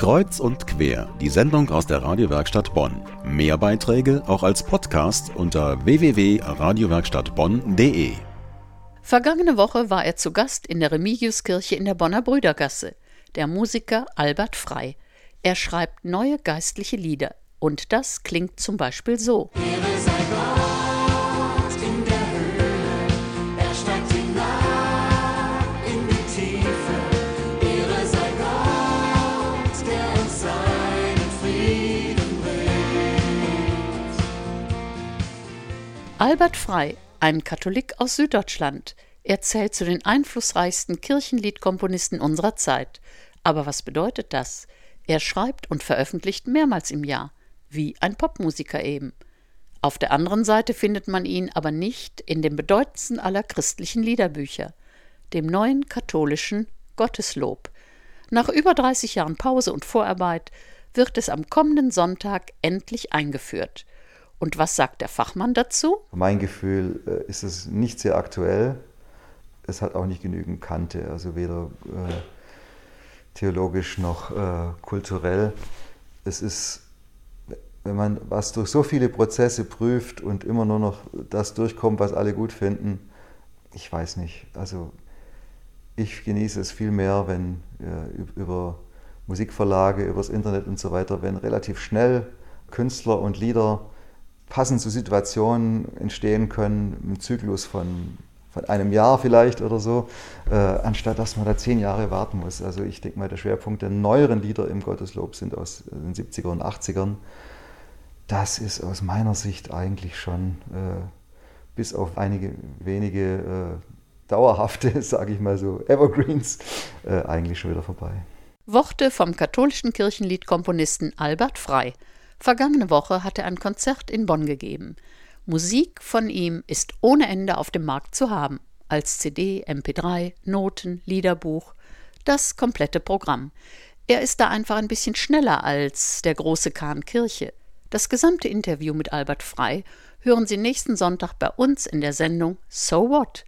Kreuz und quer, die Sendung aus der Radiowerkstatt Bonn. Mehr Beiträge auch als Podcast unter www.radiowerkstattbonn.de. Vergangene Woche war er zu Gast in der Remigiuskirche in der Bonner Brüdergasse, der Musiker Albert Frei. Er schreibt neue geistliche Lieder und das klingt zum Beispiel so. Ehre sei Gott. Albert Frei, ein Katholik aus Süddeutschland. Er zählt zu den einflussreichsten Kirchenliedkomponisten unserer Zeit. Aber was bedeutet das? Er schreibt und veröffentlicht mehrmals im Jahr, wie ein Popmusiker eben. Auf der anderen Seite findet man ihn aber nicht in dem bedeutendsten aller christlichen Liederbücher, dem neuen katholischen Gotteslob. Nach über 30 Jahren Pause und Vorarbeit wird es am kommenden Sonntag endlich eingeführt. Und was sagt der Fachmann dazu? Mein Gefühl äh, ist es nicht sehr aktuell. Es hat auch nicht genügend Kante, also weder äh, theologisch noch äh, kulturell. Es ist, wenn man was durch so viele Prozesse prüft und immer nur noch das durchkommt, was alle gut finden, ich weiß nicht. Also ich genieße es viel mehr, wenn äh, über Musikverlage, übers Internet und so weiter, wenn relativ schnell Künstler und Lieder passend zu Situationen entstehen können, im Zyklus von, von einem Jahr vielleicht oder so, äh, anstatt dass man da zehn Jahre warten muss. Also ich denke mal, der Schwerpunkt der neueren Lieder im Gotteslob sind aus den 70er und 80ern. Das ist aus meiner Sicht eigentlich schon äh, bis auf einige wenige äh, dauerhafte, sage ich mal so, Evergreens, äh, eigentlich schon wieder vorbei. Worte vom katholischen Kirchenliedkomponisten Albert Frei. Vergangene Woche hat er ein Konzert in Bonn gegeben. Musik von ihm ist ohne Ende auf dem Markt zu haben. Als CD, MP3, Noten, Liederbuch, das komplette Programm. Er ist da einfach ein bisschen schneller als der große Kahn Kirche. Das gesamte Interview mit Albert Frei hören Sie nächsten Sonntag bei uns in der Sendung So What?